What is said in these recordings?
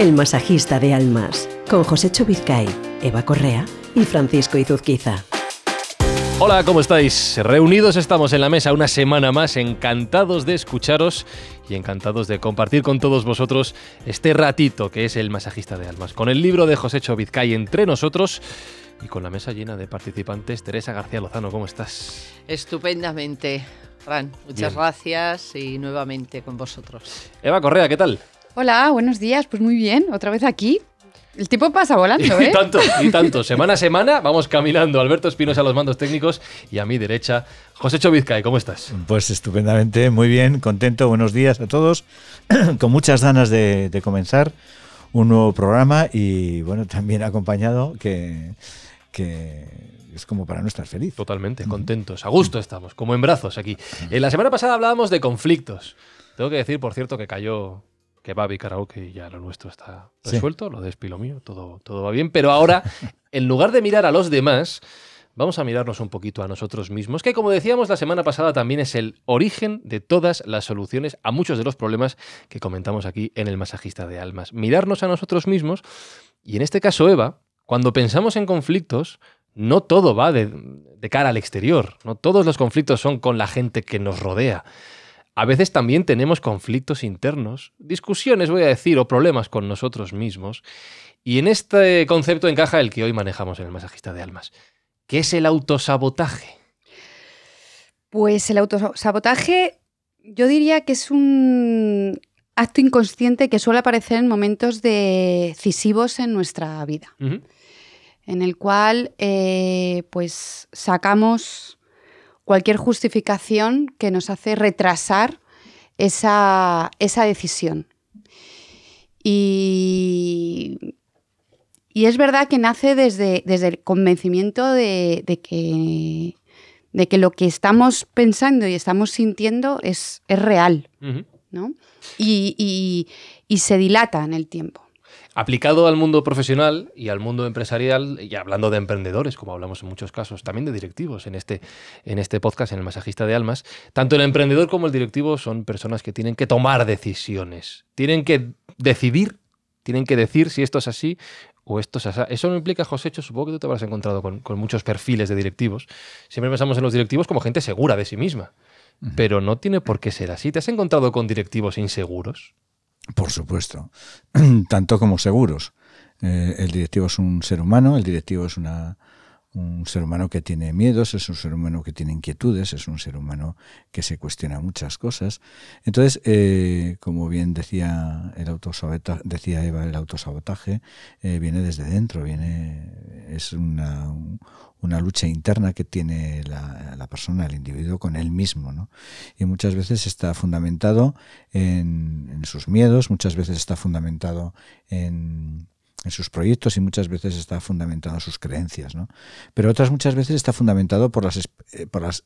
El masajista de almas, con José Vizcay, Eva Correa y Francisco Izuzquiza. Hola, ¿cómo estáis? Reunidos estamos en la mesa una semana más, encantados de escucharos y encantados de compartir con todos vosotros este ratito que es el masajista de almas, con el libro de José Vizcay entre nosotros y con la mesa llena de participantes. Teresa García Lozano, ¿cómo estás? Estupendamente, Fran. Muchas gracias y nuevamente con vosotros. Eva Correa, ¿qué tal? Hola, buenos días. Pues muy bien, otra vez aquí. El tiempo pasa volando, ¿eh? y tanto, y tanto. Semana a semana vamos caminando. Alberto Espinosa a los mandos técnicos y a mi derecha, José Chovizcay. ¿Cómo estás? Pues estupendamente, muy bien, contento. Buenos días a todos. Con muchas ganas de, comenzar un nuevo programa y, bueno, también acompañado que, que es como para no estar feliz. Totalmente, contentos. A gusto estamos, como en brazos aquí. En la semana pasada hablábamos de conflictos. Tengo que decir, por cierto, que cayó que va a karaoke y ya lo nuestro está resuelto, lo de Espilo mío, todo, todo va bien. Pero ahora, en lugar de mirar a los demás, vamos a mirarnos un poquito a nosotros mismos, que como decíamos la semana pasada también es el origen de todas las soluciones a muchos de los problemas que comentamos aquí en el masajista de almas. Mirarnos a nosotros mismos y en este caso Eva, cuando pensamos en conflictos, no todo va de, de cara al exterior, no todos los conflictos son con la gente que nos rodea. A veces también tenemos conflictos internos, discusiones, voy a decir, o problemas con nosotros mismos. Y en este concepto encaja el que hoy manejamos en el masajista de almas. ¿Qué es el autosabotaje? Pues el autosabotaje yo diría que es un acto inconsciente que suele aparecer en momentos decisivos en nuestra vida, en el cual eh, pues sacamos cualquier justificación que nos hace retrasar esa, decisión. Y, es verdad que nace desde, desde el convencimiento de, que, de, que, lo que estamos pensando y estamos sintiendo es, es real, ¿no? y, se dilata en el tiempo. Aplicado al mundo profesional y al mundo empresarial, y hablando de emprendedores, como hablamos en muchos casos, también de directivos en este, en este podcast, en el Masajista de Almas, tanto el emprendedor como el directivo son personas que tienen que tomar decisiones, tienen que decidir, tienen que decir si esto es así o esto es así. Eso no implica, José, hecho, supongo que tú te habrás encontrado con, muchos perfiles de directivos. Siempre pensamos en los directivos como gente segura de sí misma, pero no tiene por qué ser así. ¿Te has encontrado con directivos inseguros? Por supuesto, tanto como seguros. Eh, el directivo es un ser humano, el directivo es una, un ser humano que tiene miedos, es un ser humano que tiene inquietudes, es un ser humano que se cuestiona muchas cosas. Entonces, eh, como bien decía el autosabotaje, decía Eva, el autosabotaje eh, viene desde dentro, viene es una, una lucha interna que tiene la, persona, el individuo con él mismo, ¿no? Y muchas veces está fundamentado en, en sus miedos, muchas veces está fundamentado en sus proyectos y muchas veces está fundamentado en sus creencias, ¿no? Pero otras muchas veces está fundamentado por las, eh, por las,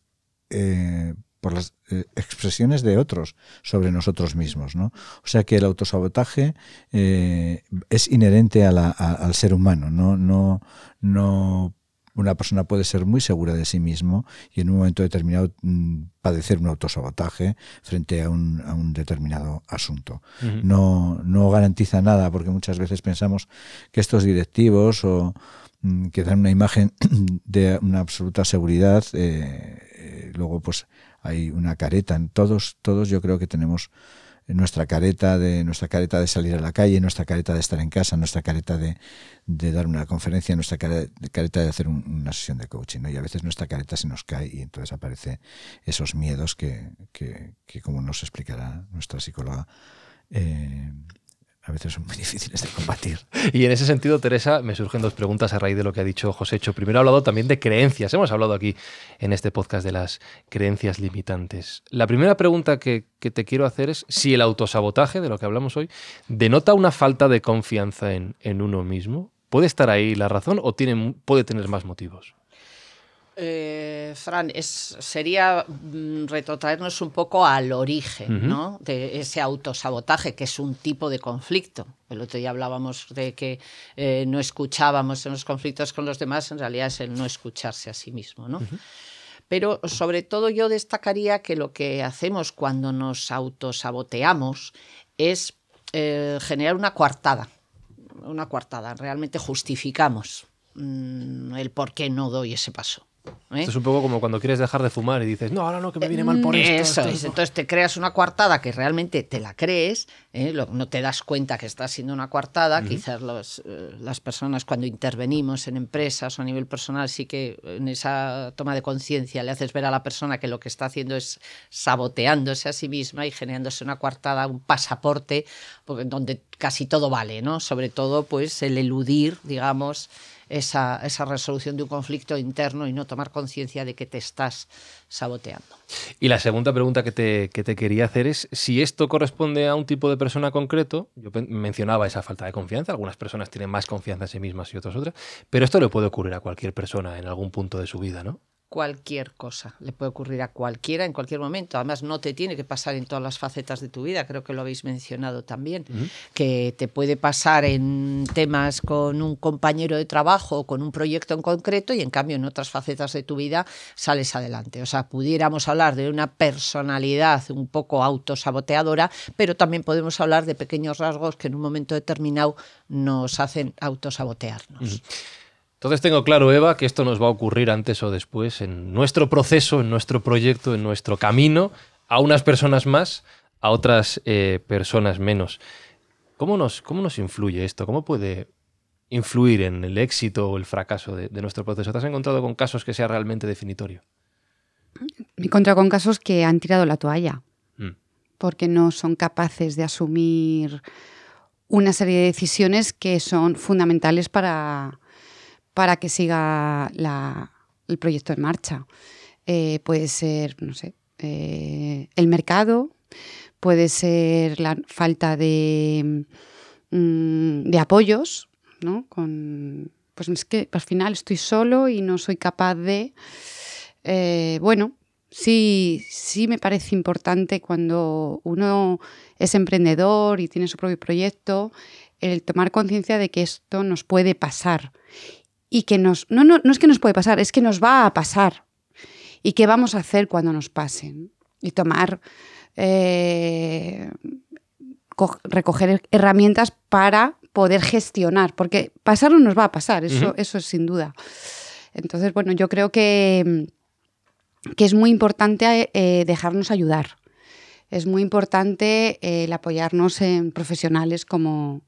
eh, por las eh, expresiones de otros sobre nosotros mismos, ¿no? O sea que el autosabotaje es inherente al ser humano, no, no, no una persona puede ser muy segura de sí mismo y en un momento determinado mm, padecer un autosabotaje frente a un, a un determinado asunto. no, no garantiza nada porque muchas veces pensamos que estos directivos o mm, que dan una imagen de una absoluta seguridad, eh, eh, luego pues hay una careta. Todos, todos yo creo que tenemos nuestra careta de nuestra careta de salir a la calle, nuestra careta de estar en casa, nuestra careta de, dar una conferencia, nuestra careta de hacer una sesión de coaching. ¿no? Y a veces nuestra careta se nos cae y entonces aparecen esos miedos que, que, como nos explicará nuestra psicóloga, eh, a veces son muy difíciles de combatir. Y en ese sentido, Teresa, me surgen dos preguntas a raíz de lo que ha dicho José Cho. Primero ha hablado también de creencias. Hemos hablado aquí en este podcast de las creencias limitantes. La primera pregunta que, te quiero hacer es si el autosabotaje, de lo que hablamos hoy, denota una falta de confianza en, en uno mismo. ¿Puede estar ahí la razón o tiene, puede tener más motivos? Eh, Fran, es, sería mm, retrotraernos un poco al origen ¿no? de ese autosabotaje, que es un tipo de conflicto. El otro día hablábamos de que eh, no escuchábamos en los conflictos con los demás, en realidad es el no escucharse a sí mismo. ¿no? Pero sobre todo yo destacaría que lo que hacemos cuando nos autosaboteamos es eh, generar una coartada una coartada, realmente justificamos mm, el por qué no doy ese paso. ¿Eh? Esto es un poco como cuando quieres dejar de fumar y dices, no, ahora no, que me viene mal por esto. Eso es. Entonces te creas una coartada que realmente te la crees, ¿eh? no te das cuenta que estás siendo una coartada. Quizás los, eh, las personas cuando intervenimos en empresas o a nivel personal sí que en esa toma de conciencia le haces ver a la persona que lo que está haciendo es saboteándose a sí misma y generándose una coartada, un pasaporte, donde casi todo vale, ¿no? Sobre todo pues el eludir, digamos, esa, esa resolución de un conflicto interno y no tomar conciencia de que te estás saboteando. Y la segunda pregunta que te, que te, quería hacer es si esto corresponde a un tipo de persona concreto. Yo mencionaba esa falta de confianza. Algunas personas tienen más confianza en sí mismas y otras otras. Pero esto le puede ocurrir a cualquier persona en algún punto de su vida, ¿no? Cualquier cosa, le puede ocurrir a cualquiera en cualquier momento. Además, no te tiene que pasar en todas las facetas de tu vida, creo que lo habéis mencionado también, que te puede pasar en temas con un compañero de trabajo o con un proyecto en concreto y en cambio en otras facetas de tu vida sales adelante. O sea, pudiéramos hablar de una personalidad un poco autosaboteadora, pero también podemos hablar de pequeños rasgos que en un momento determinado nos hacen autosabotearnos. Entonces tengo claro, Eva, que esto nos va a ocurrir antes o después en nuestro proceso, en nuestro proyecto, en nuestro camino, a unas personas más, a otras eh, personas menos. ¿Cómo nos, ¿Cómo nos influye esto? ¿Cómo puede influir en el éxito o el fracaso de, nuestro proceso? ¿Te has encontrado con casos que sea realmente definitorio? Me he encontrado con casos que han tirado la toalla mm. porque no son capaces de asumir una serie de decisiones que son fundamentales para, para que siga el proyecto en marcha. Eh, puede ser, no sé, eh, el mercado, puede ser la falta de, mm, de apoyos, ¿no? Con, pues es que al final estoy solo y no soy capaz de... Eh, bueno, sí, sí me parece importante cuando uno es emprendedor y tiene su propio proyecto, el tomar conciencia de que esto nos puede pasar y que nos... No, no, no es que nos puede pasar, es que nos va a pasar. ¿Y qué vamos a hacer cuando nos pasen? Y tomar... Eh, recoger herramientas para poder gestionar, porque pasar no nos va a pasar, eso, eso es sin duda. Entonces, bueno, yo creo que, que es muy importante eh, dejarnos ayudar. Es muy importante eh, el apoyarnos en profesionales como,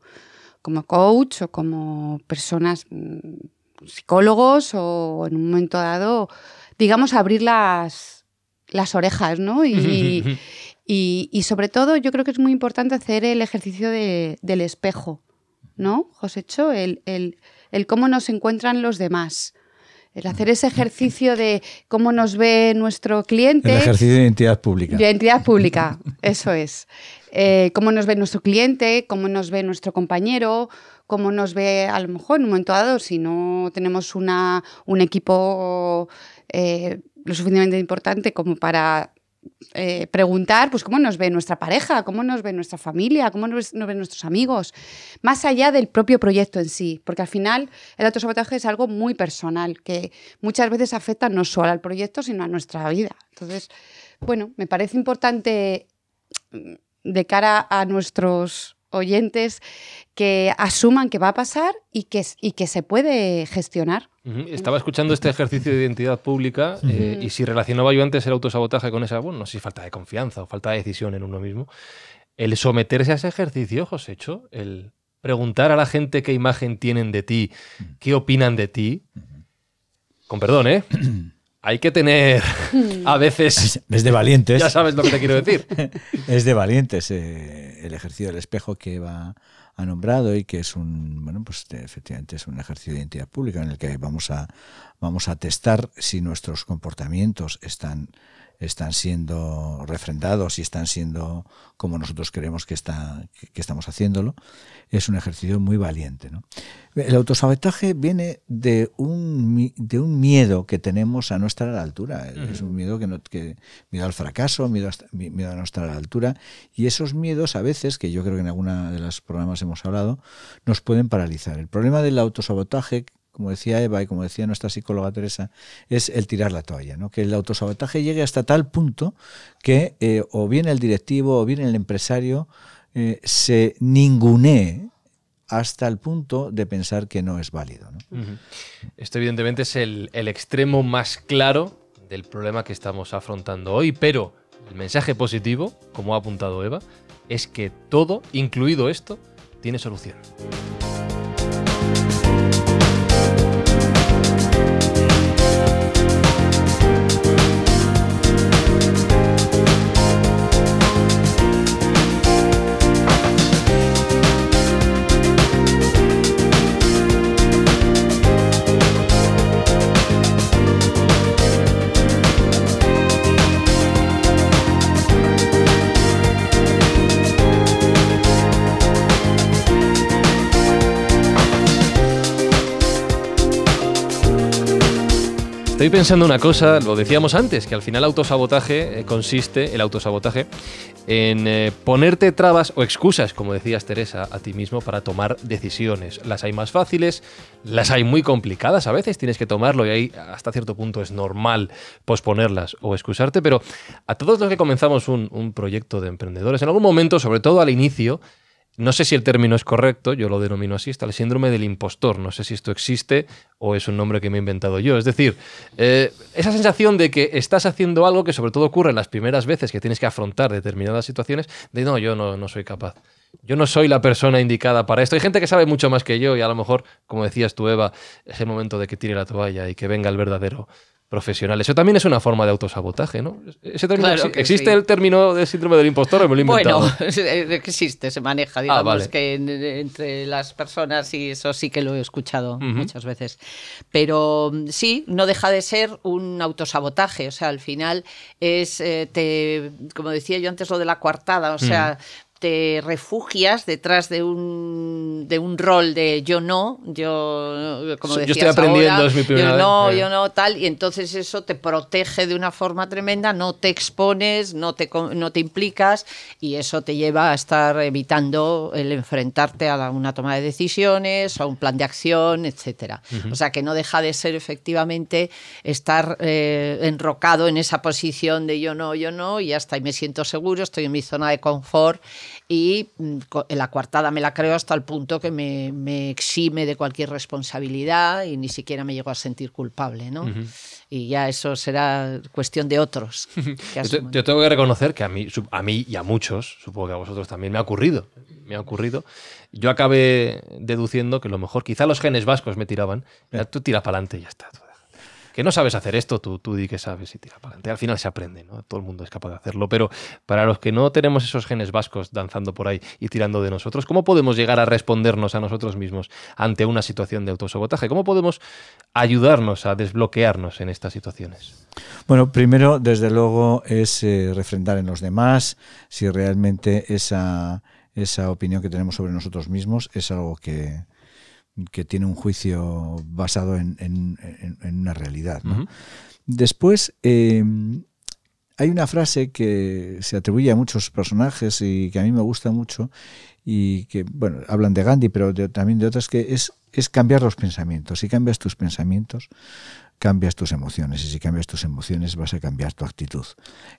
como coach o como personas mm, psicólogos o en un momento dado, digamos, abrir las, las orejas, ¿no? Y, y, sobre todo yo creo que es muy importante hacer el ejercicio del espejo, ¿no, Josécho? El, el, el cómo nos encuentran los demás. El hacer ese ejercicio de cómo nos ve nuestro cliente. El ejercicio de identidad pública. De identidad pública, eso es. Eh, cómo nos ve nuestro cliente, cómo nos ve nuestro compañero, cómo nos ve a lo mejor en un momento dado si no tenemos una, un equipo eh, lo suficientemente importante como para eh, preguntar pues cómo nos ve nuestra pareja, cómo nos ve nuestra familia, cómo nos, nos, ven nuestros amigos, más allá del propio proyecto en sí, porque al final el autosabotaje es algo muy personal que muchas veces afecta no solo al proyecto, sino a nuestra vida. Entonces, bueno, me parece importante mm, de cara a nuestros oyentes que asuman que va a pasar y que, y que se puede gestionar. Estaba escuchando este ejercicio de identidad pública eh, y si relacionaba yo antes el autosabotaje con esa, bueno, no sé si falta de confianza o falta de decisión en uno mismo, el someterse a ese ejercicio, Josécho, el preguntar a la gente qué imagen tienen de ti, qué opinan de ti, con perdón, ¿eh? hay que tener a veces... Es de valientes. Ya sabes lo que te quiero decir. es de valientes eh, el ejercicio del espejo que va ha nombrado y que es un, bueno, pues efectivamente es un ejercicio de identidad pública en el que vamos a, vamos a testar si nuestros comportamientos están están siendo refrendados y están siendo como nosotros creemos que, está, que estamos haciéndolo, es un ejercicio muy valiente. El autosabotaje viene de un, de un miedo que tenemos a no estar a la altura. Es un miedo que, no, que miedo al fracaso, miedo a, miedo a no estar a la altura. Y esos miedos a veces, que yo creo que en alguna de los programas hemos hablado, nos pueden paralizar. El problema del autosabotaje como decía Eva y como decía nuestra psicóloga Teresa, es el tirar la toalla, que el autosabotaje llegue hasta tal punto que eh, o bien el directivo o bien el empresario eh, se ningunee hasta el punto de pensar que no es válido. Esto evidentemente es el extremo más claro del problema que estamos afrontando hoy, pero el mensaje positivo, como ha apuntado Eva, es que todo, incluido esto, tiene solución. Estoy pensando una cosa, lo decíamos antes, que al final autosabotaje eh, consiste, el autosabotaje, en eh, ponerte trabas o excusas, como decías Teresa, a ti mismo para tomar decisiones. Las hay más fáciles, las hay muy complicadas, a veces tienes que tomarlo y ahí hasta cierto punto es normal posponerlas o excusarte, pero a todos los que comenzamos un proyecto de emprendedores, en algún momento, sobre todo al inicio, no sé si el término es correcto, yo lo denomino así, está el síndrome del impostor. No sé si esto existe o es un nombre que me he inventado yo. Es decir, eh, esa sensación de que estás haciendo algo que sobre todo ocurre las primeras veces que tienes que afrontar determinadas situaciones, de no, yo no, no soy capaz. Yo no soy la persona indicada para esto. Hay gente que sabe mucho más que yo y a lo mejor, como decías tú, Eva, es el momento de que tire la toalla y que venga el verdadero profesional. Eso también es una forma de autosabotaje, ¿no? Ese término, ¿Existe el término de síndrome del impostor o me lo he inventado? Bueno, existe, se maneja, ah, digamos, que entre las personas y eso sí que lo he escuchado muchas veces. Pero sí, no deja de ser un autosabotaje, o sea, al final es, eh, te, como decía yo antes, lo de la coartada, o sea, te refugias detrás de un, de un rol de yo no, yo, como decías yo estoy aprendiendo, es mi primera yo no, yo no, tal, y entonces eso te protege de una forma tremenda, no te expones, no te, no te implicas, y eso te lleva a estar evitando el enfrentarte a una toma de decisiones, a un plan de acción, etcétera. O sea que no deja de ser efectivamente estar eh, enrocado en esa posición de yo no, yo no, y hasta ahí me siento seguro, estoy en mi zona de confort y mm, la coartada me la creo hasta el punto que me, exime de cualquier responsabilidad y ni siquiera me llego a sentir culpable, ¿no? Y ya eso será cuestión de otros. yo, tengo que reconocer que a mí, a mí y a muchos, supongo que a vosotros también, me ha ocurrido. Me ha ocurrido. Yo acabé deduciendo que lo mejor, quizá los genes vascos me tiraban, tú tiras para adelante y ya está que no sabes hacer esto, tú, tú di que sabes y tira para adelante. Al final se aprende, ¿no? Todo el mundo es capaz de hacerlo. Pero para los que no tenemos esos genes vascos danzando por ahí y tirando de nosotros, ¿cómo podemos llegar a respondernos a nosotros mismos ante una situación de autosabotaje? ¿Cómo podemos ayudarnos a desbloquearnos en estas situaciones? Bueno, primero, desde luego, es eh, refrendar en los demás si realmente esa, esa opinión que tenemos sobre nosotros mismos es algo que, que tiene un juicio basado en, una realidad. Después, em, hay una frase que se atribuye a muchos personajes y que a mí me gusta mucho y que, bueno, hablan de Gandhi, pero también de otras, que es, es cambiar los pensamientos. Si cambias tus pensamientos, cambias tus emociones y si cambias tus emociones vas a cambiar tu actitud.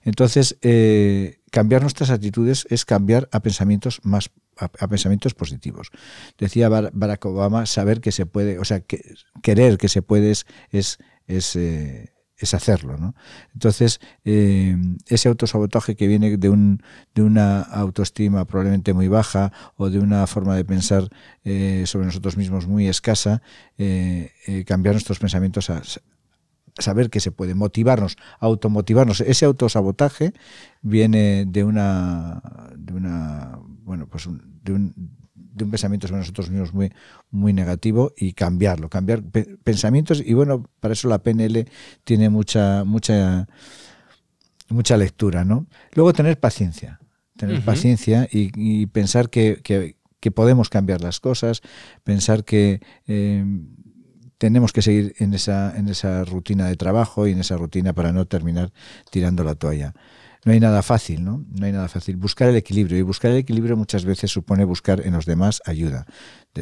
Entonces, eh, cambiar nuestras actitudes es cambiar a pensamientos más a, pensamientos positivos. Decía Barack Obama, saber que se puede, o sea, que, querer que se puede es, es, es, eh, hacerlo. ¿no? Entonces, eh, ese autosabotaje que viene de, un, de una autoestima probablemente muy baja o de una forma de pensar eh, sobre nosotros mismos muy escasa, cambiar nuestros pensamientos a saber que se puede motivarnos, automotivarnos. Ese autosabotaje viene de una, de una bueno, pues de, un, de un pensamiento sobre nosotros mismos muy, muy negativo y cambiarlo, cambiar pensamientos y bueno, para eso la PNL tiene mucha, mucha, mucha lectura, ¿no? Luego tener paciencia, tener paciencia y, pensar que, que, podemos cambiar las cosas, pensar que eh, tenemos que seguir en esa, en esa rutina de trabajo y en esa rutina para no terminar tirando la toalla. No hay nada fácil, ¿no? No hay nada fácil. Buscar el equilibrio. Y buscar el equilibrio muchas veces supone buscar en los demás ayuda.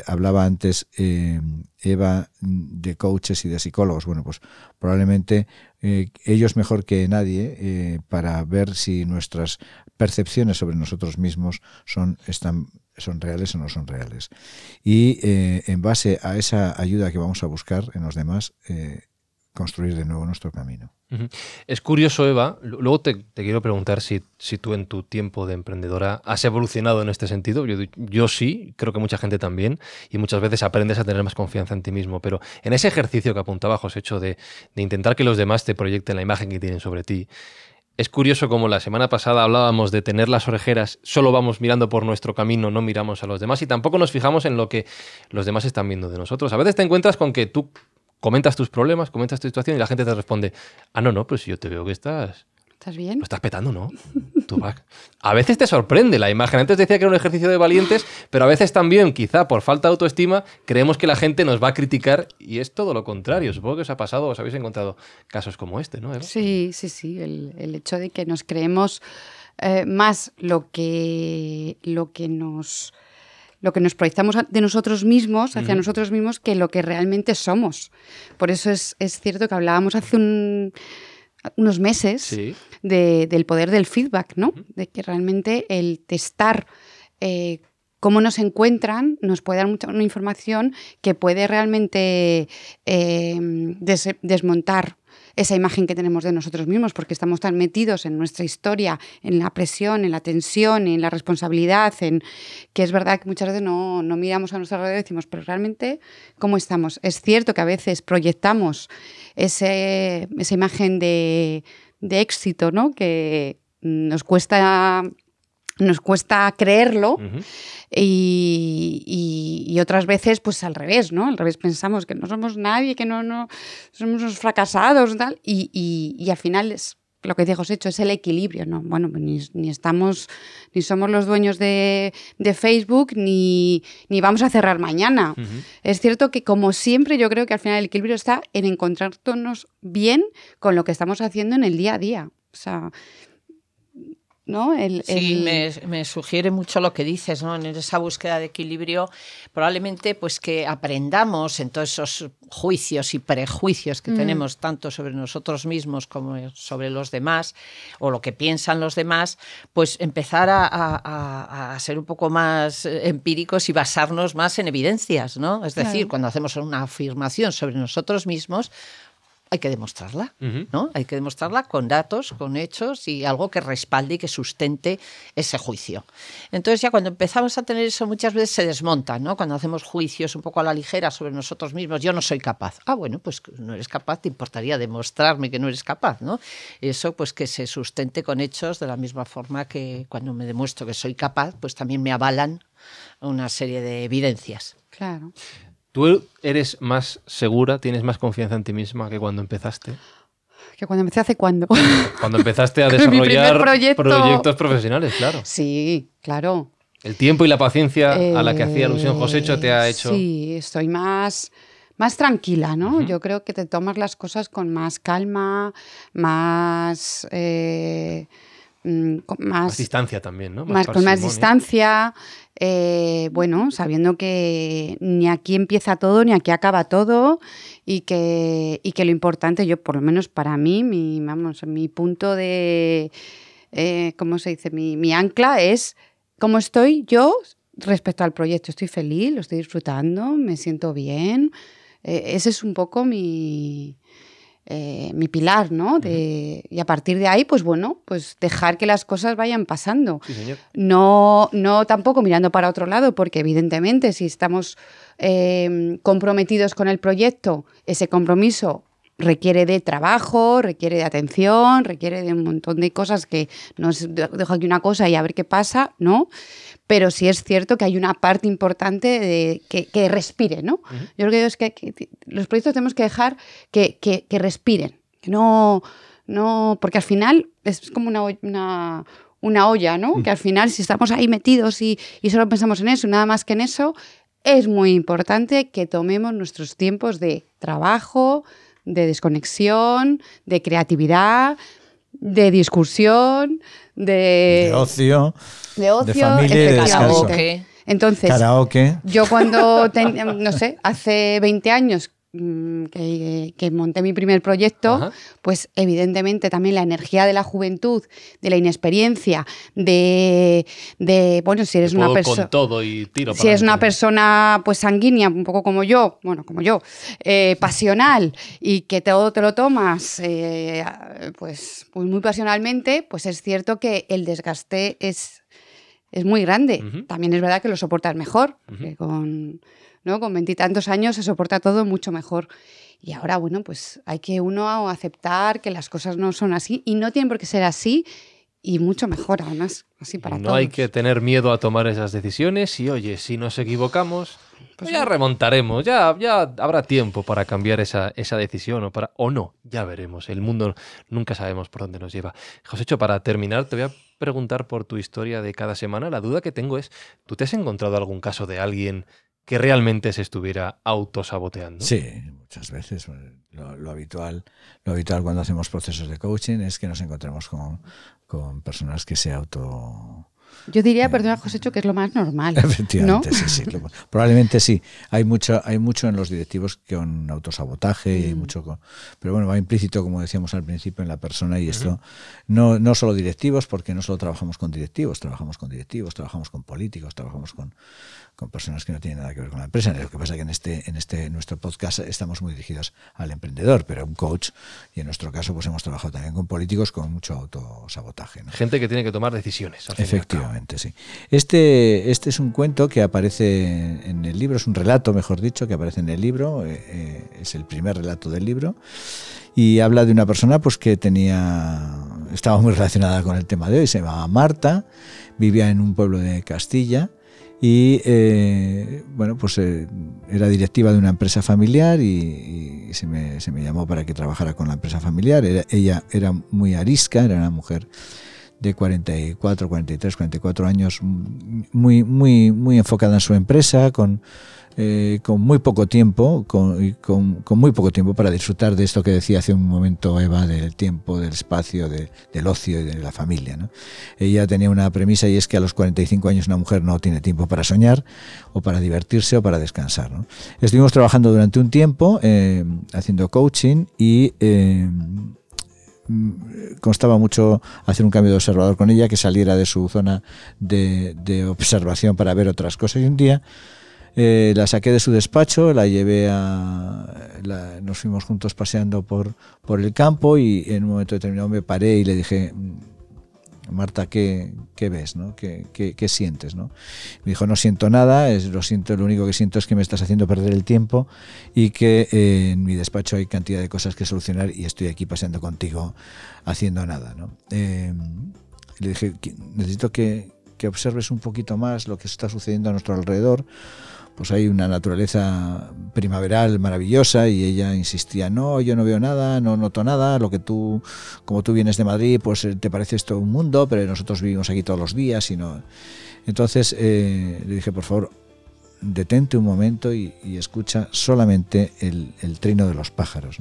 hablaba antes eh, Eva de coaches y de psicólogos. Bueno, pues probablemente eh, ellos mejor que nadie eh, para ver si nuestras percepciones sobre nosotros mismos son, están, son reales o no son reales. Y en base a esa ayuda que vamos a buscar en los demás, construir de nuevo nuestro camino. Es curioso, Eva, luego te, quiero preguntar si, tú en tu tiempo de emprendedora has evolucionado en este sentido. Yo, yo, sí, creo que mucha gente también, y muchas veces aprendes a tener más confianza en ti mismo, pero en ese ejercicio que apuntaba José, hecho de, de intentar que los demás te proyecten la imagen que tienen sobre ti, es curioso como la semana pasada hablábamos de tener las orejeras, solo vamos mirando por nuestro camino, no miramos a los demás y tampoco nos fijamos en lo que los demás están viendo de nosotros. A veces te encuentras con que tú comentas tus problemas, comentas tu situación y la gente te responde, ah, no, no, pues yo te veo que estás... ¿Estás bien? estás petando, ¿no? A veces te sorprende la imagen. Antes decía que era un ejercicio de valientes, pero a veces también, quizá por falta de autoestima, creemos que la gente nos va a criticar y es todo lo contrario. Supongo que os ha pasado, os habéis encontrado casos como este, ¿no? Sí, sí, sí. El, hecho de que nos creemos eh, más lo que, lo que nos lo que nos proyectamos de nosotros mismos, hacia nosotros mismos, que lo que realmente somos. Por eso es, cierto que hablábamos hace unos meses del poder del feedback, ¿no? De que realmente el testar eh, cómo nos encuentran nos puede dar mucha una información que puede realmente eh, desmontar esa imagen que tenemos de nosotros mismos, porque estamos tan metidos en nuestra historia, en la presión, en la tensión, en la responsabilidad, en que es verdad que muchas veces no, miramos a nuestro alrededor y decimos, pero realmente, ¿cómo estamos? Es cierto que a veces proyectamos ese, esa imagen de, de éxito, ¿no? Que nos cuesta nos cuesta creerlo y, otras veces pues al revés, ¿no? Al revés pensamos que no somos nadie, que no, no somos unos fracasados tal, y, y, al final es lo que dijo hecho es el equilibrio, ¿no? Bueno, pues ni, estamos, ni somos los dueños de, Facebook, ni, ni, vamos a cerrar mañana. Es cierto que, como siempre, yo creo que al final el equilibrio está en encontrarnos bien con lo que estamos haciendo en el día a día. O sea, ¿no? sí, Me, sugiere mucho lo que dices, ¿no? En esa búsqueda de equilibrio, probablemente pues que aprendamos en todos esos juicios y prejuicios que mm. tenemos tanto sobre nosotros mismos como sobre los demás o lo que piensan los demás, pues empezar a, ser un popo más empíricos y basarnos más en evidencias, ¿no? Es decir, cuando hacemos una afirmación sobre nosotros mismos, hay que demostrarla, ¿no? Hay que demostrarla con datos, con hechos y algo que respalde y que sustente ese juicio. Entonces ya cuando empezamos a tener eso muchas veces se desmonta, ¿no? Cuando hacemos juicios un poco a la ligera sobre nosotros mismos, yo no soy capaz. Ah, bueno, pues no eres capaz, te importaría demostrarme que no eres capaz, ¿no? Eso pues que se sustente con hechos de la misma forma que cuando me demuestro que soy capaz, pues también me avalan una serie de evidencias. Claro. ¿Tú eres más segura, tienes más confianza en ti misma que cuando empezaste? ¿Que cuando empecé hace cuándo? Cuando empezaste a desarrollar proyectos profesionales, claro. Sí, claro. El tiempo y la paciencia a la que hacía alusión Josécho te ha hecho... Sí, estoy más, más tranquila, ¿no? Yo creo que te tomas las cosas con más calma, más... Eh, mm, más, distancia también, ¿no? Más, con más distancia. Eh, bueno, sabiendo que ni aquí empieza todo, ni aquí acaba todo, y que, y que lo importante, yo por lo menos para mí, mi, vamos, mi punto de, eh, ¿cómo se dice? Mi, mi ancla es cómo estoy yo respecto al proyecto. Estoy feliz, lo estoy disfrutando, me siento bien. Eh, ese es un poco mi, eh, mi pilar, ¿no? y a partir de ahí, pues bueno, pues dejar que las cosas vayan pasando. No, no tampoco mirando para otro lado, porque evidentemente si estamos eh, comprometidos con el proyecto, ese compromiso requiere de trabajo, requiere de atención, requiere de un montón de cosas que no es dejo aquí una cosa y a ver qué pasa, ¿no? pero sí es cierto que hay una parte importante de, que, respire, ¿no? Yo lo que digo es que, los proyectos tenemos que dejar que, respiren, que no, no, porque al final es como una, una, olla, ¿no? Que al final si estamos ahí metidos y, y solo pensamos en eso, nada más que en eso, es muy importante que tomemos nuestros tiempos de trabajo, de desconexión, de creatividad, de discusión, de, de ocio, de ocio, de familia y de descanso. Entonces, karaoke. yo cuando, ten- no sé, hace 20 años que, que monté mi primer proyecto, Ajá. pues evidentemente también la energía de la juventud, de la inexperiencia, de, de bueno, si eres una persona... con todo y tiro Si para es una persona pues sanguínea, un poco como yo, bueno, como yo, eh, pasional y que todo te lo tomas eh, pues, pues muy pasionalmente, pues es cierto que el desgaste es, es muy grande. También es verdad que lo soportas mejor, que con ¿no? con veintitantos años se soporta todo mucho mejor. Y ahora, bueno, pues hay que uno aceptar que las cosas no son así y no tienen por qué ser así y mucho mejor, además, así para no todos. hay que tener miedo a tomar esas decisiones y oye, si nos equivocamos, Pues ya sí. remontaremos, ya, ya habrá tiempo para cambiar esa, esa decisión o, para, o no, ya veremos. El mundo nunca sabemos por dónde nos lleva. Josécho, para terminar, te voy a preguntar por tu historia de cada semana. La duda que tengo es, ¿tú te has encontrado algún caso de alguien que realmente se estuviera autosaboteando? Sí, muchas veces. Lo, lo habitual, lo habitual cuando hacemos procesos de coaching es que nos encontremos con, con personas que se auto... Yo diría, perdona, Josécho, que es lo más normal. Efectivamente, ¿no? sí, sí. lo- probablemente sí. Hay mucho, hay mucho en los directivos con autosabotaje y hay Mm. mucho con, pero bueno, va implícito, como decíamos al principio, en la persona y esto no, no solo directivos, porque no solo trabajamos con directivos, trabajamos con directivos, trabajamos con políticos, trabajamos con, con personas que no tienen nada que ver con la empresa. Lo que pasa es que en este, en este nuestro podcast estamos muy dirigidos al emprendedor, pero un coach, y en nuestro caso, pues hemos trabajado también con políticos con mucho autosabotaje. ¿no? Gente que tiene que tomar decisiones. Efectivamente, sí. Este, este es un cuento que aparece en el libro, es un relato, mejor dicho, que aparece en el libro, eh, eh, es el primer relato del libro, y habla de una persona pues que tenía, estaba muy relacionada con el tema de hoy, se llamaba Marta, vivía en un pueblo de Castilla, y eh, bueno, pues eh, era directiva de una empresa familiar y, se, me, se me llamó para que trabajara con la empresa familiar. Ella era muy arisca, era una mujer de 44, 43, 44 años, mm, muy, muy, muy enfocada en su empresa, con, eh, con muy poco tiempo, con, con, con muy poco tiempo para disfrutar de esto que decía hace un momento Eva, del tiempo, del espacio, de- del ocio y de la familia. ¿no? Ella tenía una premisa y es que a los 45 años una mujer no tiene tiempo para soñar o para divertirse o para descansar. ¿no? Estuvimos trabajando durante un tiempo eh, haciendo coaching y... eh, constaba mucho hacer un cambio de observador con ella, que saliera de su zona de, de observación para ver otras cosas. Y un día eh, la saqué de su despacho, la llevé a... nos fuimos juntos paseando por, por el campo y en un momento determinado me paré y le dije, "Mm, Marta, ¿qué, qué ves? ¿no? ¿Qué, qué, sientes? ¿no? Me dijo, no siento nada, es, lo siento, lo único que siento es que me estás haciendo perder el tiempo y que eh, en mi despacho hay cantidad de cosas que solucionar y estoy aquí paseando contigo haciendo nada. ¿no? Eh, le dije, "Que- necesito que, que observes un poquito más lo que está sucediendo a nuestro alrededor. Pues hay una naturaleza primaveral maravillosa y ella insistía, no, yo no veo nada, no noto nada, lo que tú, como tú vienes de Madrid, pues eh, te parece esto un mundo, pero nosotros vivimos aquí todos los días y no... Entonces eh, le dije, por favor, detente un momento y, escucha solamente el, trino de los pájaros.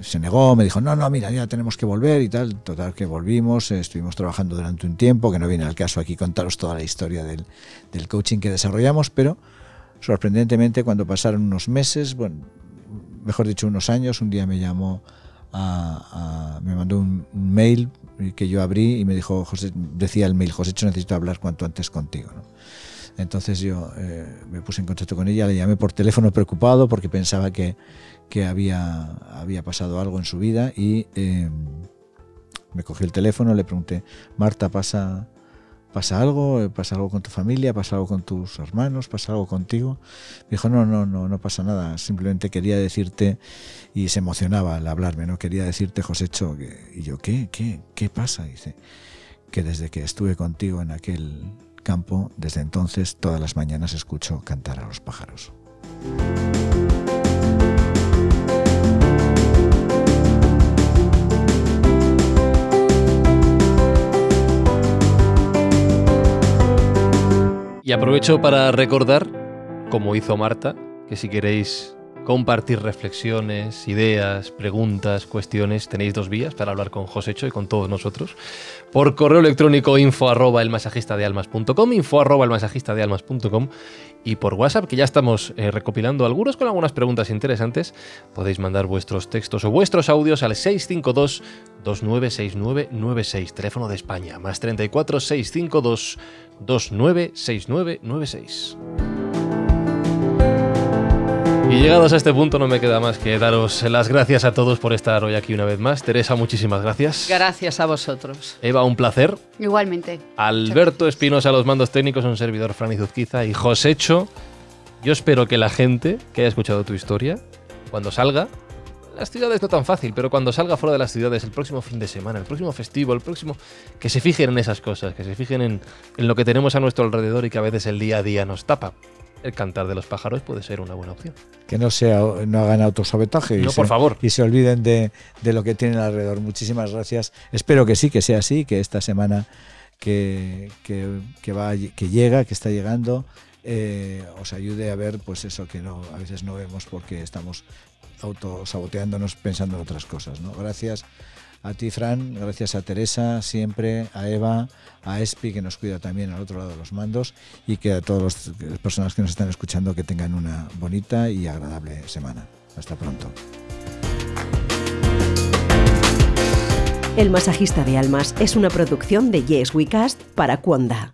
Se negó, me dijo, no, no, mira, ya tenemos que volver y tal. Total, que volvimos, eh, estuvimos trabajando durante un tiempo, que no viene al caso aquí contaros toda la historia del, del coaching que desarrollamos, pero sorprendentemente cuando pasaron unos meses, bueno, mejor dicho, unos años, un día me llamó, a, me mandó un, mail que yo abrí y me dijo, José, decía el mail, José, necesito hablar cuanto antes contigo. Entonces yo eh, me puse en contacto con ella, le llamé por teléfono preocupado porque pensaba que, que había, había pasado algo en su vida y eh, me cogí el teléfono, le pregunté, Marta, ¿pasa, ¿pasa algo? ¿Pasa algo con tu familia? ¿Pasa algo con tus hermanos? ¿Pasa algo contigo? Me dijo, no, no, no, no pasa nada, simplemente quería decirte, y se emocionaba al hablarme, ¿no? Quería decirte, Josécho, y yo, ¿qué? ¿Qué? ¿Qué pasa? Dice, que desde que estuve contigo en aquel campo, desde entonces todas las mañanas escucho cantar a los pájaros. Y aprovecho para recordar, como hizo Marta, que si queréis compartir reflexiones, ideas, preguntas, cuestiones, tenéis dos vías para hablar con Josécho y con todos nosotros. Por correo electrónico info arroba el masajista de almas.com, info arroba el masajista de almas.com y por WhatsApp, que ya estamos eh, recopilando algunos con algunas preguntas interesantes. Podéis mandar vuestros textos o vuestros audios al 652 296996, teléfono de España, más 34 652 296996. Y llegados a este punto no me queda más que daros las gracias a todos por estar hoy aquí una vez más. Teresa, muchísimas gracias. Gracias a vosotros. Eva, un placer. Igualmente. Alberto Espinosa, los mandos técnicos, un servidor Fran Izuzquiza y Josecho. Yo espero que la gente que haya escuchado tu historia, cuando salga, las ciudades no tan fácil, pero cuando salga fuera de las ciudades el próximo fin de semana, el próximo festivo, el próximo... Que se fijen en esas cosas, que se fijen en, en lo que tenemos a nuestro alrededor y que a veces el día a día nos tapa el cantar de los pájaros puede ser una buena opción. Que no sea no hagan autosabotaje no, y, por se, favor. y se olviden de, de, lo que tienen alrededor. Muchísimas gracias. Espero que sí, que sea así, que esta semana que, que, que va, que llega, que está llegando, eh, os ayude a ver pues eso que no, a veces no vemos porque estamos autosaboteándonos pensando en otras cosas. ¿no? Gracias a ti, Fran, gracias a Teresa, siempre, a Eva, a Espi, que nos cuida también al otro lado de los mandos, y que a todas las personas que nos están escuchando que tengan una bonita y agradable semana. Hasta pronto. El masajista de almas es una producción de Yes We Cast para Cuonda.